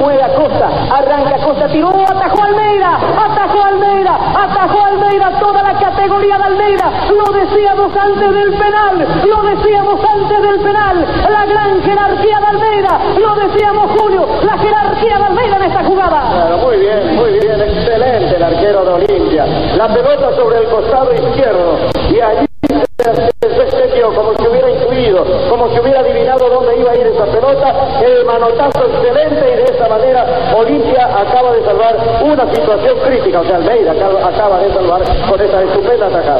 mueve Acosta, arranca Acosta, tiró, atajó Almeida, atajó Almeida, atajó Almeida, toda la categoría de Almeida, lo decíamos antes del penal, lo decíamos antes del penal, la gran jerarquía de Almeida, lo decíamos Julio, la jerarquía de Almeida en esta jugada. Muy bien, muy bien, excelente el arquero de Olimpia. La pelota sobre el costado izquierdo como si hubiera incluido, como si hubiera adivinado dónde iba a ir esa pelota, el manotazo excelente y de esa manera Olimpia acaba de salvar una situación crítica, o sea, Almeida acaba de salvar con esa estupenda atacada.